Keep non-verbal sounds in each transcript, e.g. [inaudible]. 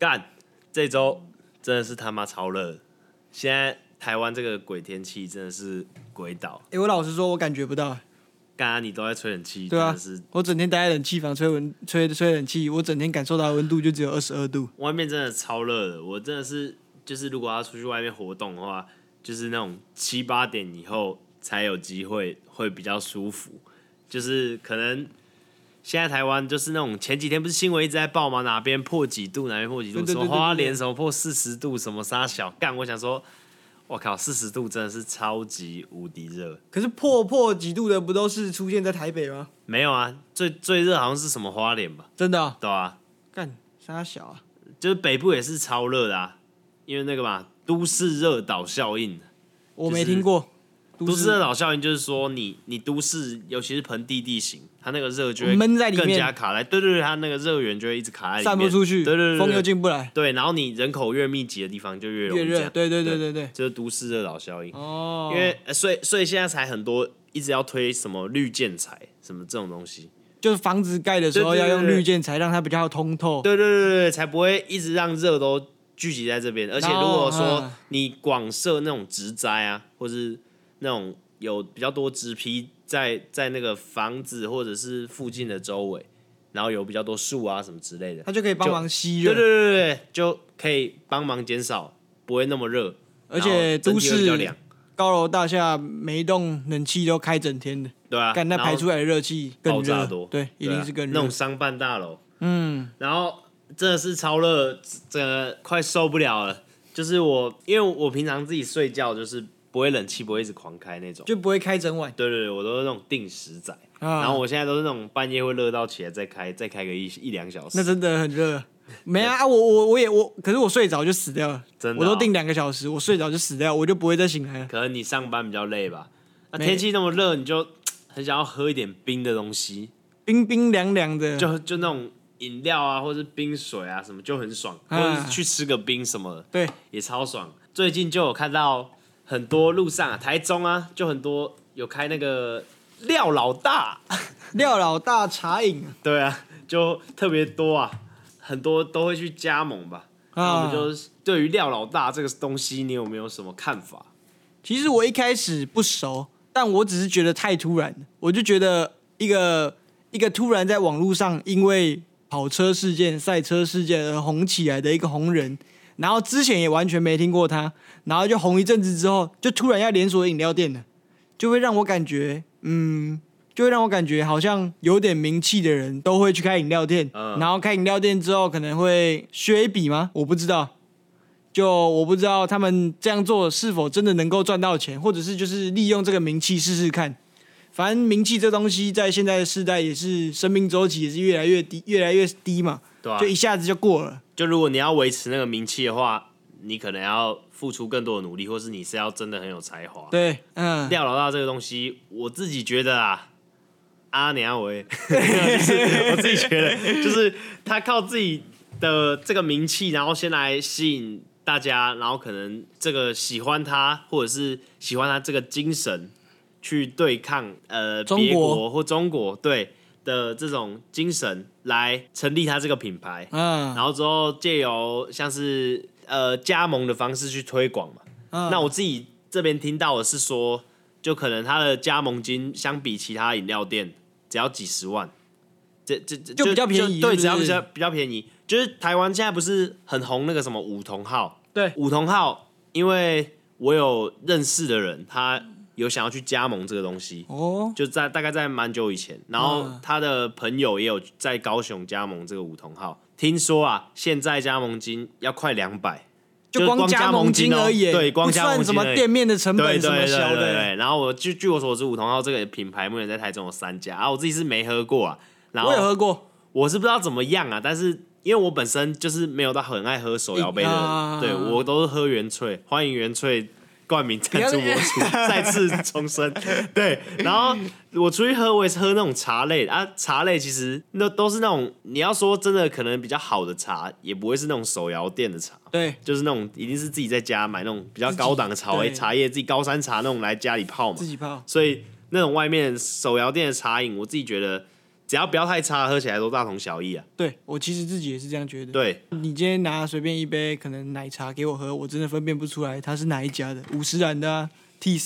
干，这周真的是他妈超热，现在台湾这个鬼天气真的是鬼岛。哎、欸，我老实说，我感觉不到。刚刚你都在吹冷气，对啊，是我整天待在冷气房吹温吹吹冷气，我整天感受到温度就只有二十二度。外面真的超热的，我真的是就是如果要出去外面活动的话，就是那种七八点以后才有机会会比较舒服。就是可能现在台湾就是那种前几天不是新闻一直在报吗？哪边破几度，哪边破几度，什么花莲什么破四十度，什么沙小干，我想说。我靠，四十度真的是超级无敌热。可是破破几度的不都是出现在台北吗？没有啊，最最热好像是什么花莲吧？真的、啊？对啊。干沙小啊？就是北部也是超热的啊，因为那个嘛，都市热岛效应。我没听过。都市热岛效应就是说你，你你都市，尤其是盆地地形，它那个热就会闷在里面，更加卡来。对对对，它那个热源就会一直卡在里面，散不出去。对对对，风又进不来。对，然后你人口越密集的地方就越容易。越热。对对对对对，这、就是都市热岛效应。哦。因为所以所以现在才很多一直要推什么绿建材什么这种东西，就是房子盖的时候要用绿建材，让它比较通透。对对对对，才不会一直让热都聚集在这边。而且如果说你广设那种植栽啊，或是那种。有比较多植被在在那个房子或者是附近的周围，然后有比较多树啊什么之类的，它就可以帮忙吸热。对对对对，就可以帮忙减少，不会那么热。而且都市高楼大厦每一栋冷气都开整天的。对啊，干那排出来的热气更热。多。对，一定是更热。那种商办大楼，嗯，然后真的是超热，真的快受不了了。就是我，因为我平常自己睡觉就是。不会冷气不会一直狂开那种，就不会开整晚。对对对，我都是那种定时仔，啊、然后我现在都是那种半夜会热到起来再开，再开个一一两小时。那真的很热。[laughs] 没啊，我我我也我，可是我睡着就死掉了。真的、哦，我都定两个小时，我睡着就死掉，我就不会再醒来了。可能你上班比较累吧？那天气那么热，你就很想要喝一点冰的东西，冰冰凉凉的，就就那种饮料啊，或者是冰水啊什么，就很爽。啊、或者是去吃个冰什么的，对，也超爽。最近就有看到。很多路上啊，台中啊，就很多有开那个廖老大，[laughs] 廖老大茶饮。对啊，就特别多啊，很多都会去加盟吧。我们就对于廖老大这个东西，你有没有什么看法？其实我一开始不熟，但我只是觉得太突然，我就觉得一个一个突然在网络上因为跑车事件、赛车事件而红起来的一个红人。然后之前也完全没听过他，然后就红一阵子之后，就突然要连锁饮料店了，就会让我感觉，嗯，就会让我感觉好像有点名气的人都会去开饮料店，嗯、然后开饮料店之后可能会削一笔吗？我不知道，就我不知道他们这样做是否真的能够赚到钱，或者是就是利用这个名气试试看。反正名气这东西在现在的时代也是生命周期也是越来越低，越来越低嘛。对啊，就一下子就过了。就如果你要维持那个名气的话，你可能要付出更多的努力，或是你是要真的很有才华。对，嗯，廖老大这个东西，我自己觉得啊，阿娘维，[laughs] 就是我自己觉得，就是他靠自己的这个名气，然后先来吸引大家，然后可能这个喜欢他，或者是喜欢他这个精神，去对抗呃别国或中国，对。的这种精神来成立他这个品牌，嗯，然后之后借由像是呃加盟的方式去推广嘛，嗯，那我自己这边听到的是说，就可能他的加盟金相比其他饮料店只要几十万，这这这就比较便宜，对，只要比较比较便宜，就是台湾现在不是很红那个什么五桐号，对，五桐号，因为我有认识的人，他。有想要去加盟这个东西哦，就在大概在蛮久以前，然后他的朋友也有在高雄加盟这个五桐号。听说啊，现在加盟金要快两百，就光加盟金而已，对，光加盟金什么店面的成本什么小的。然后我据据我所知，五桐号这个品牌目前在台中有三家啊，我自己是没喝过啊。然后我也喝过，我是不知道怎么样啊，但是因为我本身就是没有到很爱喝手摇杯的对我都是喝原萃，欢迎原萃。冠名赞助播出，再次重生。[laughs] 对，然后我出去喝，我也是喝那种茶类啊。茶类其实那都是那种你要说真的，可能比较好的茶，也不会是那种手摇店的茶。对，就是那种一定是自己在家买那种比较高档的茶叶，茶叶自己高山茶那种来家里泡嘛。自己泡。所以那种外面手摇店的茶饮，我自己觉得只要不要太差，喝起来都大同小异啊。对，我其实自己也是这样觉得。对，你今天拿随便一杯可能奶茶给我喝，我真的分辨不出来它是哪一家的，五十岚的啊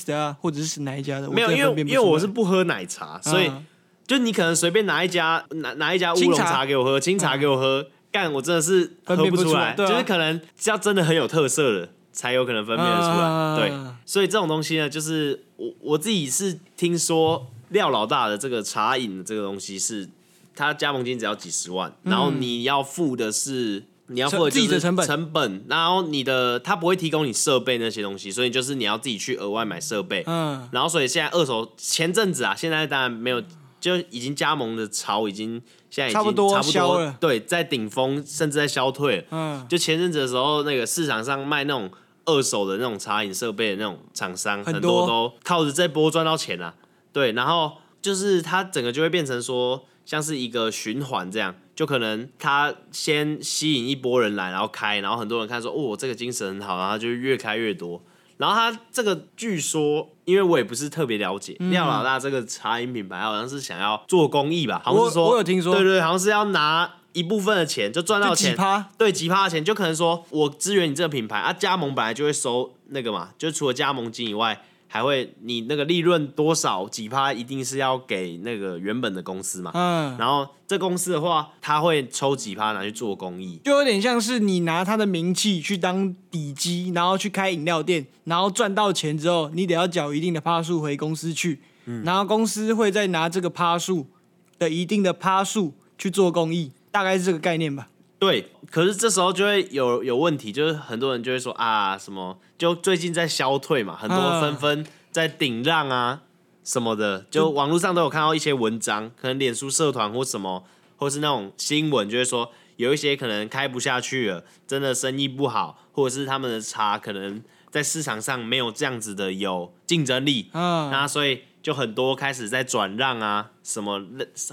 的啊，或者是哪一家的。没有，因为因为我是不喝奶茶，所以、嗯、就你可能随便拿一家拿拿一家乌龙茶给我喝，清茶给我喝，干、嗯、我真的是分辨不出来，出来啊、就是可能要真的很有特色的才有可能分辨得出来。嗯、对，所以这种东西呢，就是我我自己是听说。廖老大的这个茶饮的这个东西是，他加盟金只要几十万，嗯、然后你要付的是你要付的就是成本，成本，然后你的他不会提供你设备那些东西，所以就是你要自己去额外买设备。嗯，然后所以现在二手前阵子啊，现在当然没有，就已经加盟的潮已经现在已经差不多差不多对，在顶峰甚至在消退。嗯，就前阵子的时候，那个市场上卖那种二手的那种茶饮设备的那种厂商，很多，很多都靠着这波赚到钱啊。对，然后就是它整个就会变成说，像是一个循环这样，就可能它先吸引一波人来，然后开，然后很多人看说，哦，这个精神很好，然后就越开越多。然后它这个据说，因为我也不是特别了解，廖、嗯、老大这个茶饮品牌好像是想要做公益吧，好像是说，我有听说，对对，好像是要拿一部分的钱就赚到钱，对，几趴的钱，就可能说我支援你这个品牌啊，加盟本来就会收那个嘛，就除了加盟金以外。还会，你那个利润多少几趴，一定是要给那个原本的公司嘛。嗯。然后这公司的话，他会抽几趴拿去做公益，就有点像是你拿他的名气去当底基，然后去开饮料店，然后赚到钱之后，你得要缴一定的趴数回公司去。嗯。然后公司会再拿这个趴数的一定的趴数去做公益，大概是这个概念吧。对，可是这时候就会有有问题，就是很多人就会说啊，什么就最近在消退嘛，很多纷纷在顶让啊什么的，就网络上都有看到一些文章，可能脸书社团或什么，或是那种新闻，就会说有一些可能开不下去了，真的生意不好，或者是他们的茶可能在市场上没有这样子的有竞争力，嗯，那所以就很多开始在转让啊什么，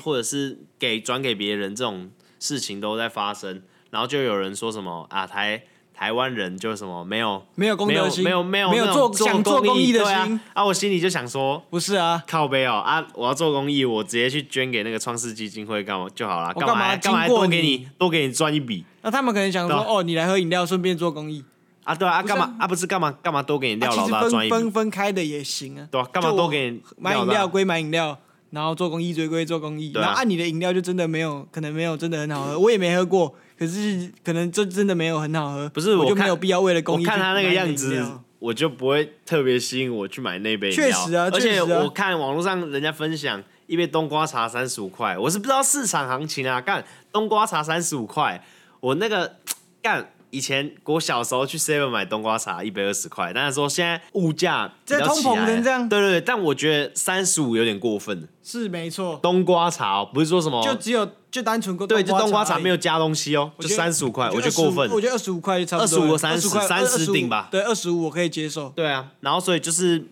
或者是给转给别人这种。事情都在发生，然后就有人说什么啊，台台湾人就什么没有没有公德心，没有没有没有做，想做公益的心啊，啊！我心里就想说，不是啊，靠背哦啊！我要做公益，我直接去捐给那个创世基金会干嘛就好了，干嘛干嘛多给你多给你赚一笔？那他们可能想说，哦，你来喝饮料，顺便做公益啊？对啊，啊干嘛啊？不是干嘛干嘛多给你料老大赚一笔？分分开的也行啊，对啊，干嘛多给你买饮料归买饮料。然后做公益，追归做公益，然后按你的饮料就真的没有，可能没有真的很好喝，我也没喝过，可是可能这真的没有很好喝。不是，我就没有必要为了公益。我看他那个样子，我就不会特别吸引我去买那杯饮料。确实啊，而且我看网络上人家分享一杯冬瓜茶三十五块，我是不知道市场行情啊。干冬瓜茶三十五块，我那个 [tsk] 干。以前我小时候去 Seven 买冬瓜茶一百二十块，但是说现在物价比较起来，这样对对对，但我觉得三十五有点过分。是没错，冬瓜茶哦，不是说什么，就只有就单纯对，就冬瓜茶没有加东西哦，就三十五块，我觉得过分。我觉得二十五块就差不多，二十五三十三十顶吧，对，二十五我可以接受。对啊，然后所以就是。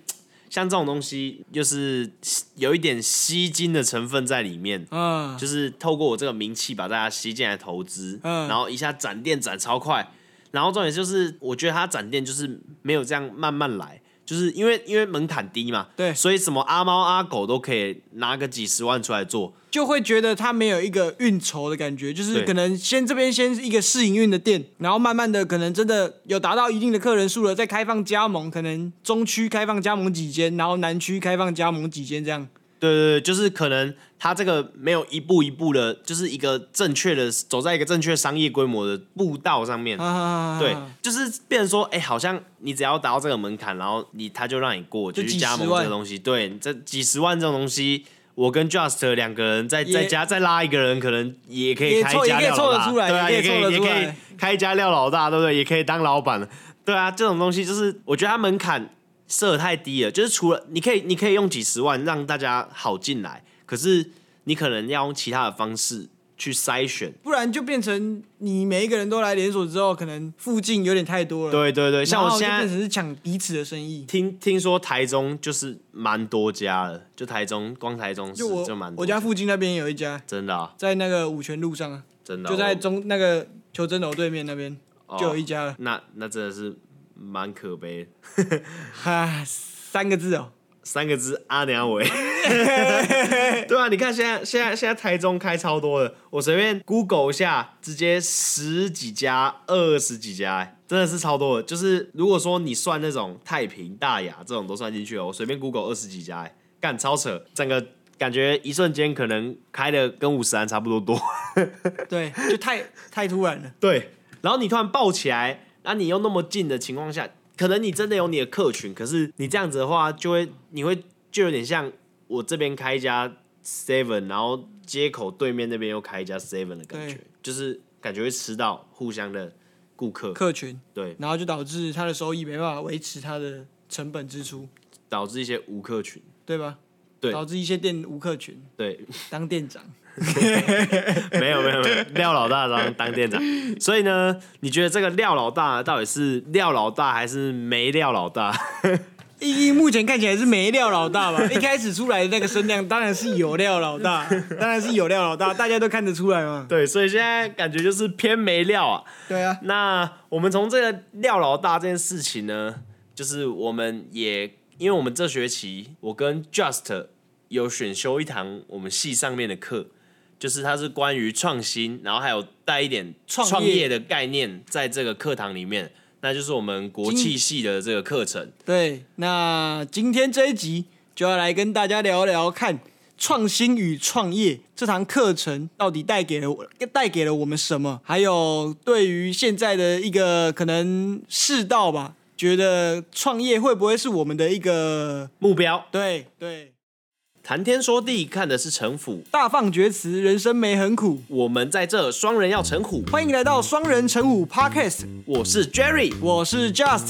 像这种东西，就是有一点吸金的成分在里面，嗯，就是透过我这个名气把大家吸进来投资，嗯，然后一下展店展超快，然后重点就是，我觉得它展店就是没有这样慢慢来。就是因为因为门槛低嘛，对，所以什么阿猫阿狗都可以拿个几十万出来做，就会觉得他没有一个运筹的感觉，就是可能先这边先一个试营运的店，然后慢慢的可能真的有达到一定的客人数了，再开放加盟，可能中区开放加盟几间，然后南区开放加盟几间这样。对对对，就是可能他这个没有一步一步的，就是一个正确的走在一个正确商业规模的步道上面。啊、对，就是变成说，哎，好像你只要达到这个门槛，然后你他就让你过，就去加盟这个东西。对，这几十万这种东西，我跟 Just 两个人再再加再拉一个人，可能也可以开一家廖老大。对啊，也可以也可以开一家廖老大，对不对？也可以当老板。对啊，这种东西就是我觉得他门槛。设太低了，就是除了你可以，你可以用几十万让大家好进来，可是你可能要用其他的方式去筛选，不然就变成你每一个人都来连锁之后，可能附近有点太多了。对对对，像我现在变成是抢彼此的生意。听听说台中就是蛮多家了，就台中光台中市就蛮多。我家附近那边有一家，真的、啊，在那个五泉路上啊，真的、啊，就在中那个求真楼对面那边、哦、就有一家了。那那真的是。蛮可悲的，[laughs] 哈，三个字哦，三个字阿娘伟，[laughs] [laughs] 对啊，你看现在现在现在台中开超多的，我随便 Google 一下，直接十几家、二十几家，真的是超多的。就是如果说你算那种太平、大雅这种都算进去了，我随便 Google 二十几家，干超扯，整个感觉一瞬间可能开的跟五十安差不多多。对，就太太突然了。对，然后你突然爆起来，那你又那么近的情况下。可能你真的有你的客群，可是你这样子的话，就会你会就有点像我这边开一家 Seven，然后街口对面那边又开一家 Seven 的感觉，就是感觉会吃到互相的顾客。客群，对，然后就导致他的收益没办法维持他的成本支出，导致一些无客群，对吧？对，导致一些店无客群，对，当店长。[laughs] 没有没有没有，廖老大当当店长，所以呢，你觉得这个廖老大到底是廖老大还是没廖老大？[laughs] 一目前看起来是没廖老大吧？[laughs] 一开始出来的那个声量当然是有廖老大，当然是有廖老大，大家都看得出来嘛。对，所以现在感觉就是偏没料啊。对啊，那我们从这个廖老大这件事情呢，就是我们也因为我们这学期我跟 Just 有选修一堂我们系上面的课。就是它是关于创新，然后还有带一点创业的概念在这个课堂里面，那就是我们国际系的这个课程。对，那今天这一集就要来跟大家聊聊看创新与创业这堂课程到底带给了我带给了我们什么，还有对于现在的一个可能世道吧，觉得创业会不会是我们的一个目标？对对。谈天说地，看的是城府；大放厥词，人生没很苦。我们在这双人要成虎，欢迎来到双人成虎 Podcast。我是 Jerry，我是 Just。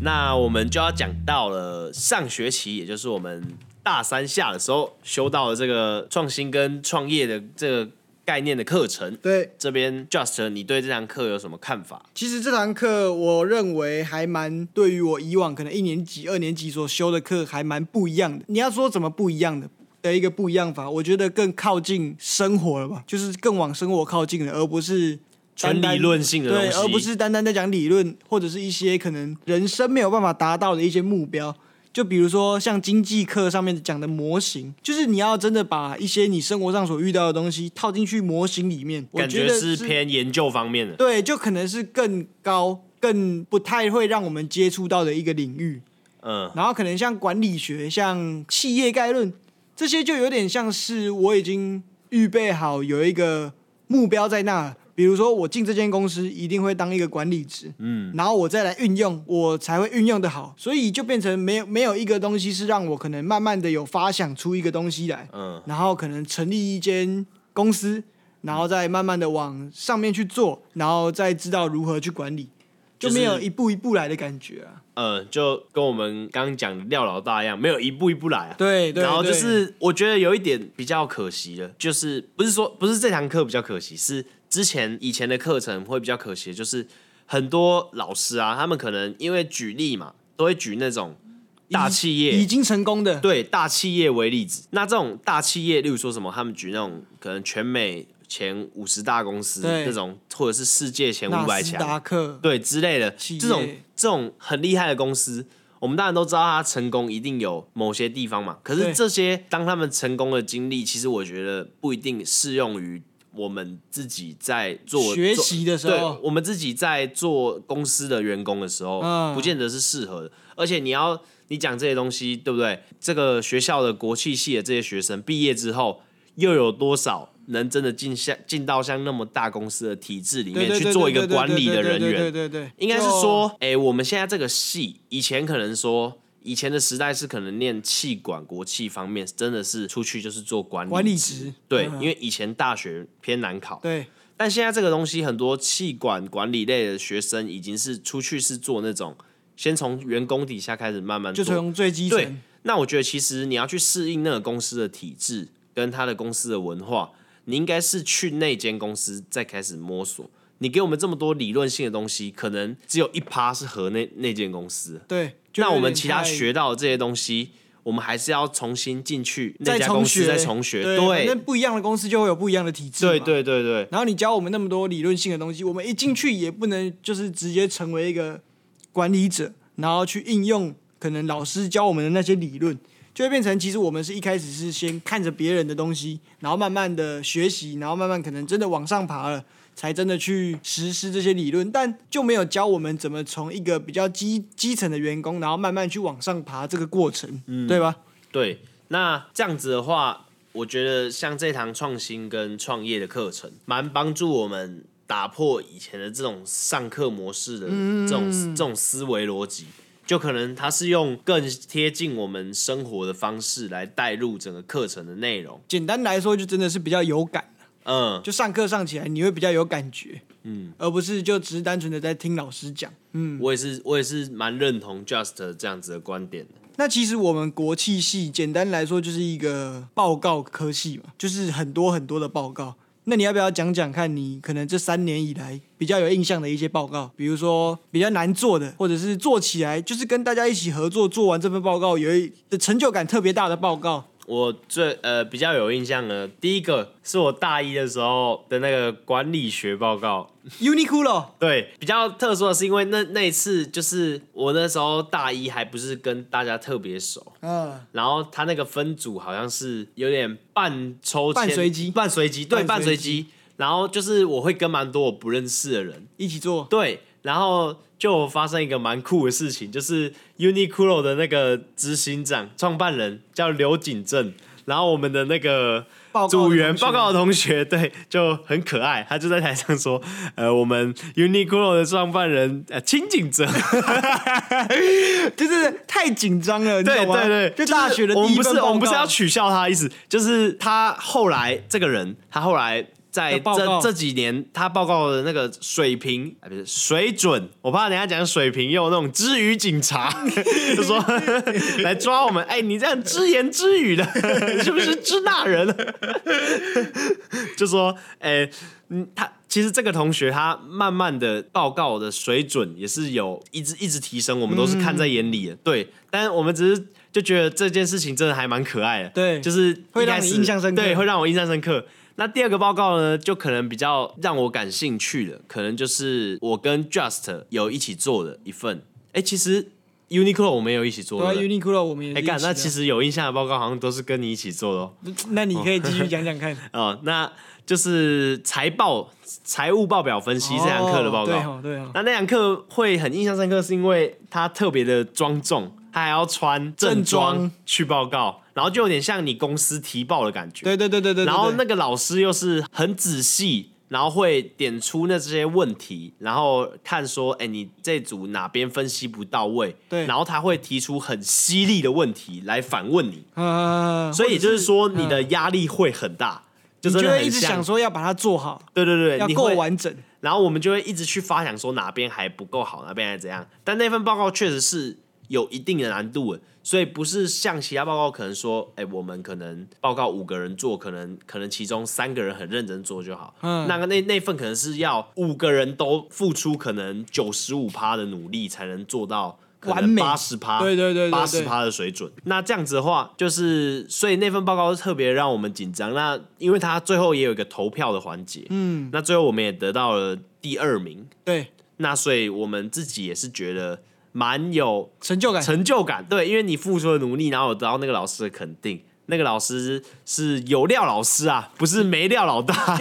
那我们就要讲到了上学期，也就是我们大三下的时候修到了这个创新跟创业的这个。概念的课程，对这边 Just，你对这堂课有什么看法？其实这堂课，我认为还蛮对于我以往可能一年级、二年级所修的课还蛮不一样的。你要说怎么不一样的的一个不一样法，我觉得更靠近生活了吧，就是更往生活靠近了，而不是纯理论性的东西，对，而不是单单在讲理论或者是一些可能人生没有办法达到的一些目标。就比如说像经济课上面讲的模型，就是你要真的把一些你生活上所遇到的东西套进去模型里面，感觉是偏研究方面的。对，就可能是更高、更不太会让我们接触到的一个领域。嗯，然后可能像管理学、像企业概论这些，就有点像是我已经预备好有一个目标在那。比如说，我进这间公司一定会当一个管理职，嗯，然后我再来运用，我才会运用的好，所以就变成没有没有一个东西是让我可能慢慢的有发想出一个东西来，嗯，然后可能成立一间公司，然后再慢慢的往上面去做，然后再知道如何去管理，就没有一步一步来的感觉啊，嗯，就跟我们刚刚讲的廖老大一样，没有一步一步来啊，对，对，然后就是我觉得有一点比较可惜的，就是不是说不是这堂课比较可惜，是。之前以前的课程会比较可惜，就是很多老师啊，他们可能因为举例嘛，都会举那种大企业已经成功的，对大企业为例子。那这种大企业，例如说什么，他们举那种可能全美前五十大公司这种，或者是世界前五百强，达克对之类的这种这种很厉害的公司，我们当然都知道他成功一定有某些地方嘛。可是这些当他们成功的经历，其实我觉得不一定适用于。我们自己在做学习的时候，对，我们自己在做公司的员工的时候，嗯，不见得是适合的。而且你要你讲这些东西，对不对？这个学校的国企系的这些学生毕业之后，又有多少能真的进像进到像那么大公司的体制里面去做一个管理的人员？对对对，应该是说，哎，我们现在这个系以前可能说。以前的时代是可能念气管国企方面，真的是出去就是做管理管理职，对，因为以前大学偏难考，对。但现在这个东西，很多气管管理类的学生已经是出去是做那种，先从员工底下开始慢慢做，就从最基层。对，那我觉得其实你要去适应那个公司的体制跟他的公司的文化，你应该是去那间公司再开始摸索。你给我们这么多理论性的东西，可能只有一趴是和那那间公司。对。那我们其他学到的这些东西，我们还是要重新进去那再家公司重学，再重学。对，那不一样的公司就会有不一样的体制。对对对对，然后你教我们那么多理论性的东西，我们一进去也不能就是直接成为一个管理者，然后去应用可能老师教我们的那些理论，就会变成其实我们是一开始是先看着别人的东西，然后慢慢的学习，然后慢慢可能真的往上爬了。才真的去实施这些理论，但就没有教我们怎么从一个比较基基层的员工，然后慢慢去往上爬这个过程，嗯、对吧？对，那这样子的话，我觉得像这堂创新跟创业的课程，蛮帮助我们打破以前的这种上课模式的这种、嗯、这种思维逻辑，就可能他是用更贴近我们生活的方式来带入整个课程的内容。简单来说，就真的是比较有感。嗯，就上课上起来你会比较有感觉，嗯，而不是就只是单纯的在听老师讲，嗯，我也是，我也是蛮认同 Just 这样子的观点的。那其实我们国企系简单来说就是一个报告科系嘛，就是很多很多的报告。那你要不要讲讲看你可能这三年以来比较有印象的一些报告，比如说比较难做的，或者是做起来就是跟大家一起合作做完这份报告有一的成就感特别大的报告？我最呃比较有印象的，第一个是我大一的时候的那个管理学报告，Uniqlo。对，比较特殊的是，因为那那一次就是我那时候大一还不是跟大家特别熟，嗯，然后他那个分组好像是有点半抽签、半随机、半随机，对，半随机。然后就是我会跟蛮多我不认识的人。一起做，对，然后。就发生一个蛮酷的事情，就是 Uniqlo 的那个执行长、创办人叫刘景正，然后我们的那个组员报告的同学，对，就很可爱，他就在台上说：“呃，我们 Uniqlo 的创办人呃，清景哲，[laughs] 就是太紧张了，对对对，就大学的第一我们不是我们不是要取笑他的意思，就是他后来这个人，他后来。”在这这几年，他报告的那个水平，不是水准，我怕等下讲水平又有那种知语警察，[laughs] 就说 [laughs] 来抓我们。哎，你这样只言只语的，[laughs] 是不是支那人？就说，哎，嗯，他其实这个同学他慢慢的报告的水准也是有一直一直提升，我们都是看在眼里的。嗯、对，但是我们只是就觉得这件事情真的还蛮可爱的。对，就是会让你印象深刻，对，会让我印象深刻。那第二个报告呢，就可能比较让我感兴趣的，可能就是我跟 Just 有一起做的一份。哎、欸，其实 Uniqlo 我们有一起做的。对，Uniqlo 我们也。哎，干，那其实有印象的报告好像都是跟你一起做的哦。那你可以继续讲讲看。[laughs] 哦，那就是财报、财务报表分析这堂课的报告。哦、对哦，对哦。那那堂课会很印象深刻，是因为它特别的庄重，他还要穿正装去报告。然后就有点像你公司提报的感觉，对对对对对。然后那个老师又是很仔细，然后会点出那这些问题，然后看说，哎，你这组哪边分析不到位？对。然后他会提出很犀利的问题来反问你，嗯，所以也就是说，你的压力会很大，就真的一直想说要把它做好，对对对，要够完整。然后我们就会一直去发想说哪边还不够好，哪边还怎样。但那份报告确实是有一定的难度的。所以不是像其他报告，可能说，哎、欸，我们可能报告五个人做，可能可能其中三个人很认真做就好。嗯，那个那那份可能是要五个人都付出可能九十五趴的努力，才能做到完美八十趴，对对对，八十趴的水准。那这样子的话，就是所以那份报告特别让我们紧张。那因为他最后也有一个投票的环节，嗯，那最后我们也得到了第二名。对，那所以我们自己也是觉得。蛮有成就感，成就感，对，因为你付出了努力，然后有得到那个老师的肯定，那个老师是有料老师啊，不是没料老大，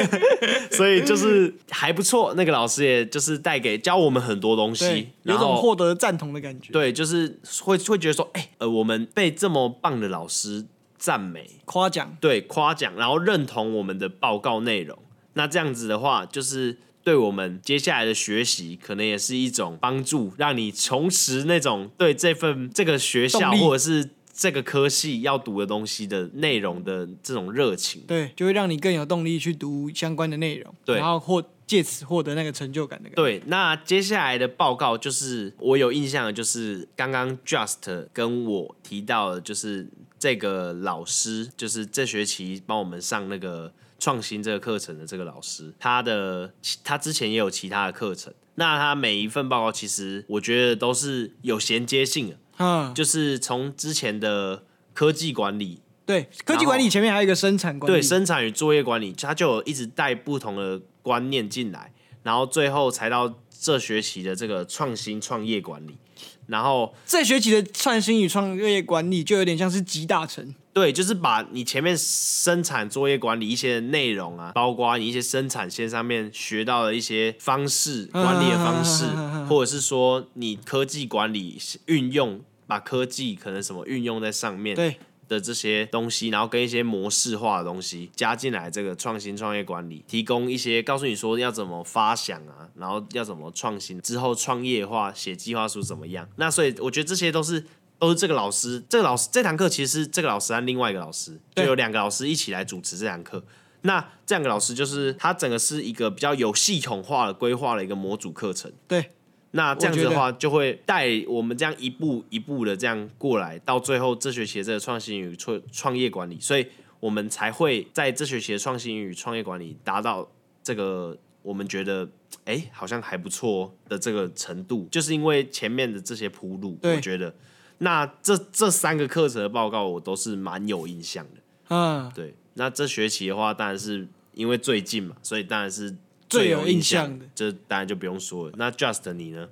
[laughs] 所以就是还不错。那个老师也就是带给教我们很多东西，有种获得赞同的感觉。对，就是会会觉得说，哎、欸，呃，我们被这么棒的老师赞美、夸奖，对，夸奖，然后认同我们的报告内容。那这样子的话，就是。对我们接下来的学习，可能也是一种帮助，让你重拾那种对这份这个学校或者是这个科系要读的东西的内容的这种热情。对，就会让你更有动力去读相关的内容，对，然后或借此获得那个成就感的感觉。对，那接下来的报告就是我有印象的，就是刚刚 Just 跟我提到的，就是这个老师，就是这学期帮我们上那个。创新这个课程的这个老师，他的他之前也有其他的课程，那他每一份报告其实我觉得都是有衔接性的，嗯，就是从之前的科技管理，对，科技管理前面还有一个生产管理，对，生产与作业管理，他就有一直带不同的观念进来，然后最后才到这学期的这个创新创业管理。然后这学期的创新与创业管理就有点像是集大成，对，就是把你前面生产作业管理一些内容啊，包括你一些生产线上面学到的一些方式、管理的方式，或者是说你科技管理运用，把科技可能什么运用在上面，对。的这些东西，然后跟一些模式化的东西加进来，这个创新创业管理提供一些，告诉你说要怎么发想啊，然后要怎么创新，之后创业化写计划书怎么样？那所以我觉得这些都是都是这个老师，这个老师这堂课其实是这个老师和另外一个老师，就有两个老师一起来主持这堂课。那这两个老师就是他整个是一个比较有系统化的规划的一个模组课程。对。那这样子的话，就会带我们这样一步一步的这样过来，到最后这学期的这个创新与创创业管理，所以我们才会在这学期的创新与创业管理达到这个我们觉得哎、欸、好像还不错的这个程度，就是因为前面的这些铺路，我觉得那这这三个课程的报告我都是蛮有印象的，嗯，对。那这学期的话，当然是因为最近嘛，所以当然是。最有印象的，这当然就不用说了。那 Just 你呢？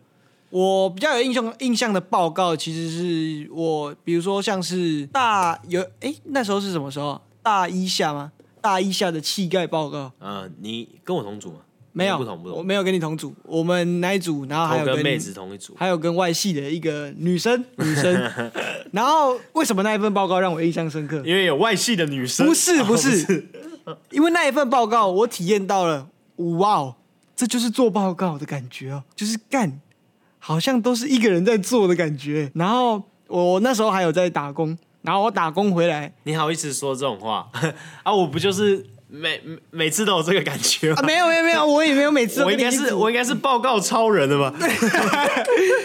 我比较有印象印象的报告，其实是我，比如说像是大有哎、欸，那时候是什么时候？大一下吗？大一下的气概报告。嗯、呃，你跟我同组吗？没有，不同不同。我没有跟你同组，我们那一组，然后还有跟，跟妹子同一组，还有跟外系的一个女生女生。[laughs] 然后为什么那一份报告让我印象深刻？因为有外系的女生。不是不是，哦、不是因为那一份报告我体验到了。哇哦，这就是做报告的感觉哦，就是干，好像都是一个人在做的感觉。然后我那时候还有在打工，然后我打工回来，你好意思说这种话 [laughs] 啊？我不就是每每次都有这个感觉吗？啊，没有没有没有，我也没有每次都。我应该是我应该是报告超人的吧？[laughs]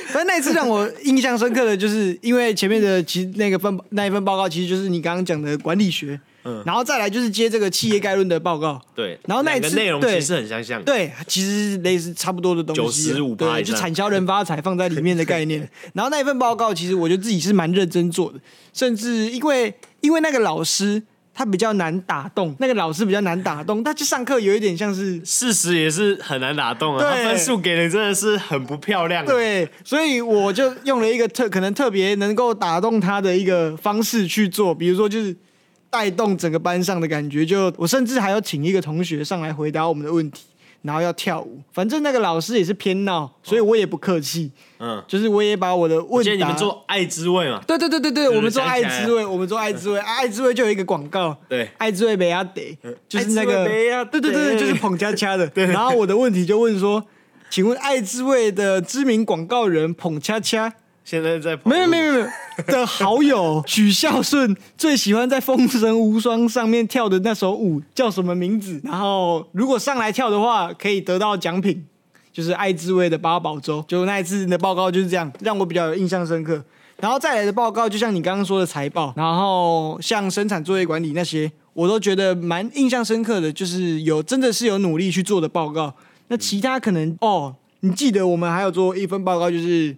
反正那一次让我印象深刻的就是，因为前面的其实那个份那一份报告，其实就是你刚刚讲的管理学。嗯，然后再来就是接这个企业概论的报告，对，然后那一次内容其实很相像，对，其实类似差不多的东西，九十五趴，就产销人发财放在里面的概念。[laughs] 然后那一份报告，其实我觉得自己是蛮认真做的，甚至因为因为那个老师他比较难打动，那个老师比较难打动，他就上课有一点像是，事实也是很难打动啊，他分数给的真的是很不漂亮，对，所以我就用了一个特可能特别能够打动他的一个方式去做，比如说就是。带动整个班上的感觉，就我甚至还要请一个同学上来回答我们的问题，然后要跳舞。反正那个老师也是偏闹，所以我也不客气。嗯，就是我也把我的问题，你们做爱滋味嘛？对对对对对，我们做爱滋味，我们做爱滋味，爱滋味就有一个广告，对，爱滋味没阿得，就是那个，对对对，就是捧恰恰的。然后我的问题就问说，请问爱滋味的知名广告人捧恰恰。现在在没有没有没有的好友许孝顺最喜欢在《风神无双》上面跳的那首舞叫什么名字？然后如果上来跳的话，可以得到奖品，就是爱滋味的八宝粥。就那一次的报告就是这样，让我比较有印象深刻。然后再来的报告，就像你刚刚说的财报，然后像生产作业管理那些，我都觉得蛮印象深刻的，就是有真的是有努力去做的报告。那其他可能哦，你记得我们还有做一份报告，就是。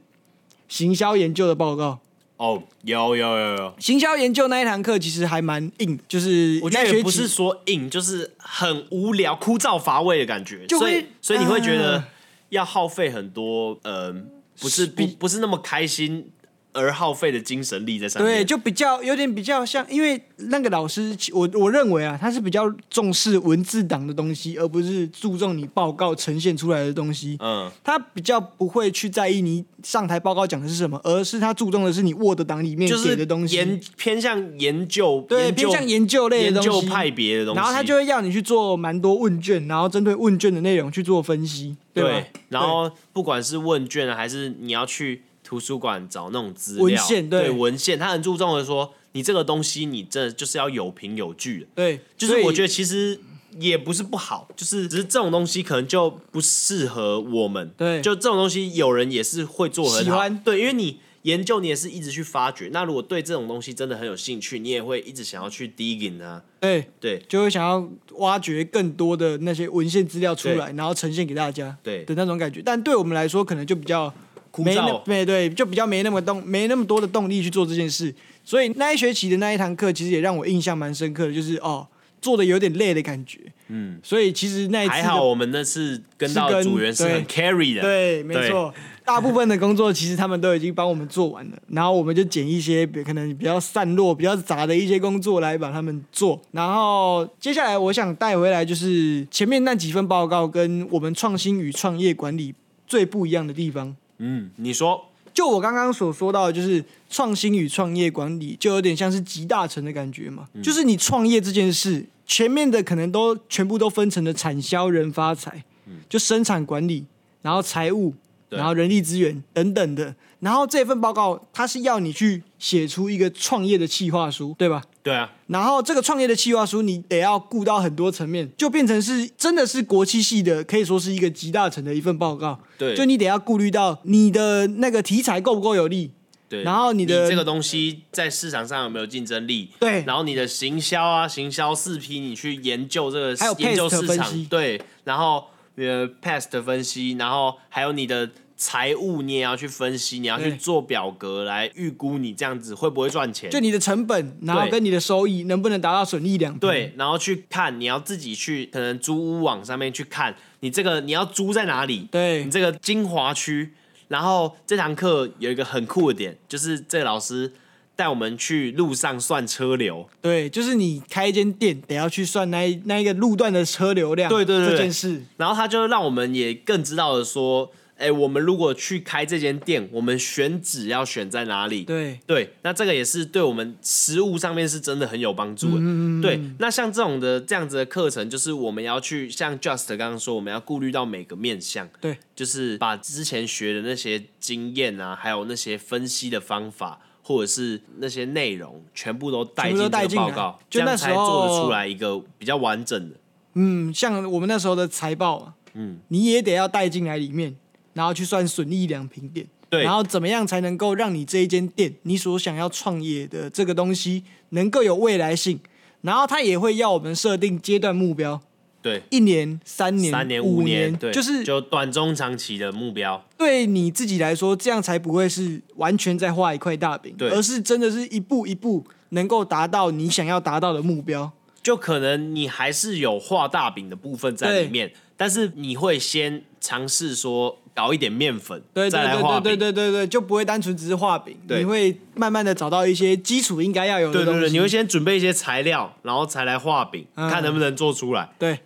行销研究的报告哦，有有有有。行销研究那一堂课其实还蛮硬，就是我觉得不是说硬，就是很无聊、枯燥乏味的感觉。所以所以你会觉得要耗费很多，呃，不是不不是那么开心。而耗费的精神力在上面，对，就比较有点比较像，因为那个老师，我我认为啊，他是比较重视文字党的东西，而不是注重你报告呈现出来的东西。嗯，他比较不会去在意你上台报告讲的是什么，而是他注重的是你 Word 档里面写的东西，研偏向研究，对，偏向研究类的东西，研究派别的东西。然后他就会要你去做蛮多问卷，然后针对问卷的内容去做分析。对，对，然后不管是问卷还是你要去。图书馆找那种资料，文献，对，对文献，他很注重的说，你这个东西，你真的就是要有凭有据的。对，就是我觉得其实也不是不好，就是只是这种东西可能就不适合我们。对，就这种东西，有人也是会做很好。喜欢。对，因为你研究，你也是一直去发掘。那如果对这种东西真的很有兴趣，你也会一直想要去 digging 啊。对对，就会想要挖掘更多的那些文献资料出来，然后呈现给大家。对的那种感觉。但对我们来说，可能就比较。没那燥，没对，就比较没那么动，没那么多的动力去做这件事。所以那一学期的那一堂课，其实也让我印象蛮深刻的，就是哦，做的有点累的感觉。嗯，所以其实那一次还好我们那次跟到的组员是很 carry 的，对，没错。大部分的工作其实他们都已经帮我们做完了，然后我们就捡一些可能比较散落、比较杂的一些工作来把他们做。然后接下来我想带回来就是前面那几份报告跟我们创新与创业管理最不一样的地方。嗯，你说，就我刚刚所说到的，就是创新与创业管理就有点像是集大成的感觉嘛，嗯、就是你创业这件事，前面的可能都全部都分成了产销人发财，就生产管理，然后财务。然后人力资源等等的，然后这份报告它是要你去写出一个创业的企划书，对吧？对啊。然后这个创业的企划书你得要顾到很多层面，就变成是真的是国际系的，可以说是一个集大成的一份报告。对。就你得要顾虑到你的那个题材够不够有力，对。然后你的你这个东西在市场上有没有竞争力？对。然后你的行销啊，行销四 P，你去研究这个，还有研究市场分析，对。然后呃，past 分析，然后还有你的。财务你也要去分析，你要去做表格来预估你这样子会不会赚钱？就你的成本，然后跟你的收益能不能达到损益两平？对，然后去看你要自己去可能租屋网上面去看你这个你要租在哪里？对，你这个精华区。然后这堂课有一个很酷的点，就是这个老师带我们去路上算车流。对，就是你开一间店得要去算那一那一个路段的车流量。对对对，这件事。然后他就让我们也更知道的说。哎，我们如果去开这间店，我们选址要选在哪里？对对，那这个也是对我们实务上面是真的很有帮助的。嗯、对，那像这种的这样子的课程，就是我们要去像 Just 刚刚说，我们要顾虑到每个面向。对，就是把之前学的那些经验啊，还有那些分析的方法，或者是那些内容，全部都带进这个报告，就那时候做得出来一个比较完整的。嗯，像我们那时候的财报啊，嗯，你也得要带进来里面。然后去算损益两平点，对，然后怎么样才能够让你这一间店，你所想要创业的这个东西能够有未来性？然后他也会要我们设定阶段目标，对，一年、三年、三年、五年，年，对，就是就短中长期的目标。对你自己来说，这样才不会是完全在画一块大饼，对，而是真的是一步一步能够达到你想要达到的目标。就可能你还是有画大饼的部分在里面，但是你会先尝试说。倒一点面粉，对对对对对对对，就不会单纯只是画饼，你会慢慢的找到一些基础应该要有的东西，你会先准备一些材料，然后才来画饼，看能不能做出来。对，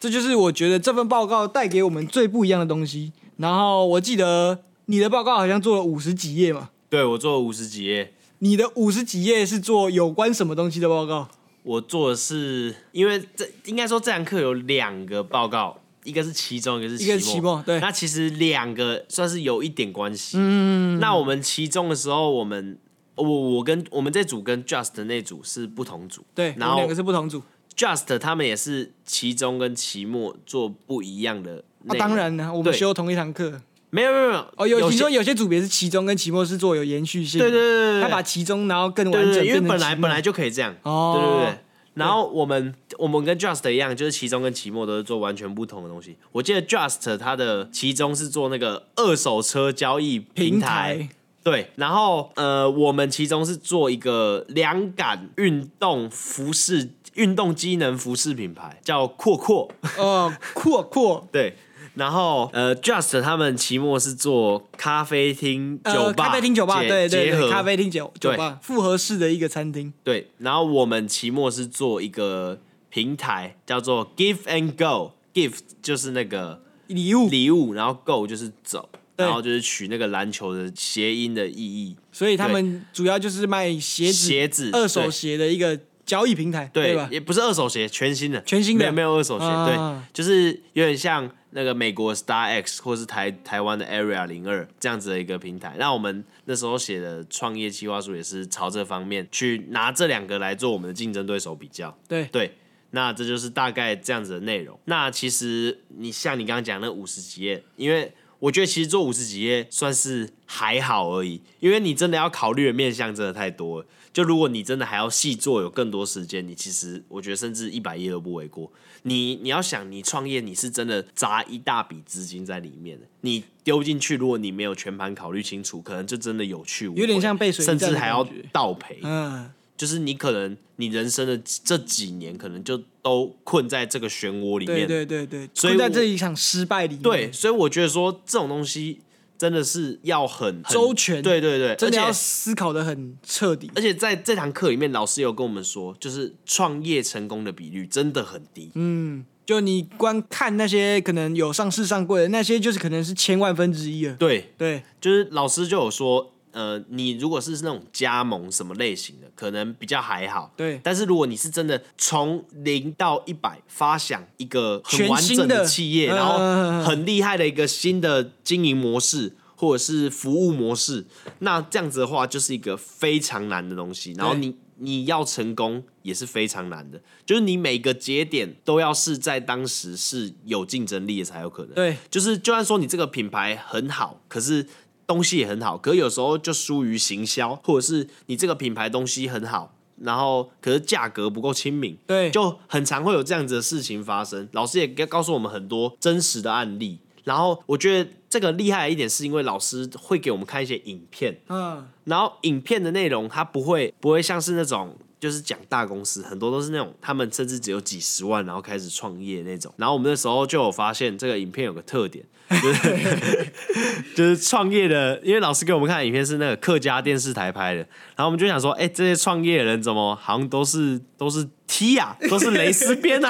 这就是我觉得这份报告带给我们最不一样的东西。然后我记得你的报告好像做了五十几页嘛？对，我做了五十几页。你的五十几页是做有关什么东西的报告？我做的是因为这应该说这堂课有两个报告。一个是期中，一个是期末，期末。对，那其实两个算是有一点关系。嗯，那我们期中的时候，我们我我跟我们这组跟 Just 那组是不同组。对，然后两个是不同组。Just 他们也是期中跟期末做不一样的。那、啊、当然呢，我们修同一堂课。没有没有没有哦，有有些组别是期中跟期末是做有延续性。对对对对，他把期中然后更完整，因为本来本来就可以这样。哦，对对对。然后我们我们跟 Just 一样，就是期中跟期末都是做完全不同的东西。我记得 Just 它的期中是做那个二手车交易平台，平台对。然后呃，我们其中是做一个凉感运动服饰、运动机能服饰品牌，叫阔阔。哦，阔阔，[laughs] 对。然后，呃，Just 他们期末是做咖啡厅、酒吧、呃、咖啡厅、酒吧，对对对，咖啡厅、酒酒吧，复合式的一个餐厅。对，然后我们期末是做一个平台，叫做 Give and Go，Give 就是那个礼物，礼物，然后 Go 就是走，然后就是取那个篮球的谐音的意义。所以他们主要就是卖鞋子、鞋子、二手鞋的一个交易平台，对？也不是二手鞋，全新的，全新的，没有二手鞋，啊、对，就是有点像。那个美国 Star X 或是台台湾的 Area 零二这样子的一个平台，那我们那时候写的创业计划书也是朝这方面去拿这两个来做我们的竞争对手比较。对对，那这就是大概这样子的内容。那其实你像你刚刚讲那五十几页，因为我觉得其实做五十几页算是还好而已，因为你真的要考虑的面向真的太多了。就如果你真的还要细做，有更多时间，你其实我觉得甚至一百页都不为过。你你要想，你创业你是真的砸一大笔资金在里面，你丢进去，如果你没有全盘考虑清楚，可能就真的有去无回，有点像背水，甚至还要倒赔。嗯，就是你可能你人生的这几年，可能就都困在这个漩涡里面。对对对对，所以在这一场失败里面。对，所以我觉得说这种东西。真的是要很周全，对对对，真的要思考的很彻底。而且在这堂课里面，老师有跟我们说，就是创业成功的比率真的很低。嗯，就你光看那些可能有上市上柜的那些，就是可能是千万分之一了。对对，就是老师就有说。呃，你如果是那种加盟什么类型的，可能比较还好。对，但是如果你是真的从零到一百发想一个很完整的企业，然后很厉害的一个新的经营模式或者是服务模式，那这样子的话就是一个非常难的东西。然后你你要成功也是非常难的，就是你每个节点都要是在当时是有竞争力的才有可能。对，就是就算说你这个品牌很好，可是。东西也很好，可是有时候就疏于行销，或者是你这个品牌东西很好，然后可是价格不够亲民，对，就很常会有这样子的事情发生。老师也告诉我们很多真实的案例，然后我觉得这个厉害的一点是因为老师会给我们看一些影片，嗯，然后影片的内容它不会不会像是那种。就是讲大公司，很多都是那种他们甚至只有几十万，然后开始创业那种。然后我们那时候就有发现，这个影片有个特点，[laughs] 就是创业的，因为老师给我们看影片是那个客家电视台拍的，然后我们就想说，哎、这些创业人怎么好像都是都是。T 啊，都是蕾丝边啊，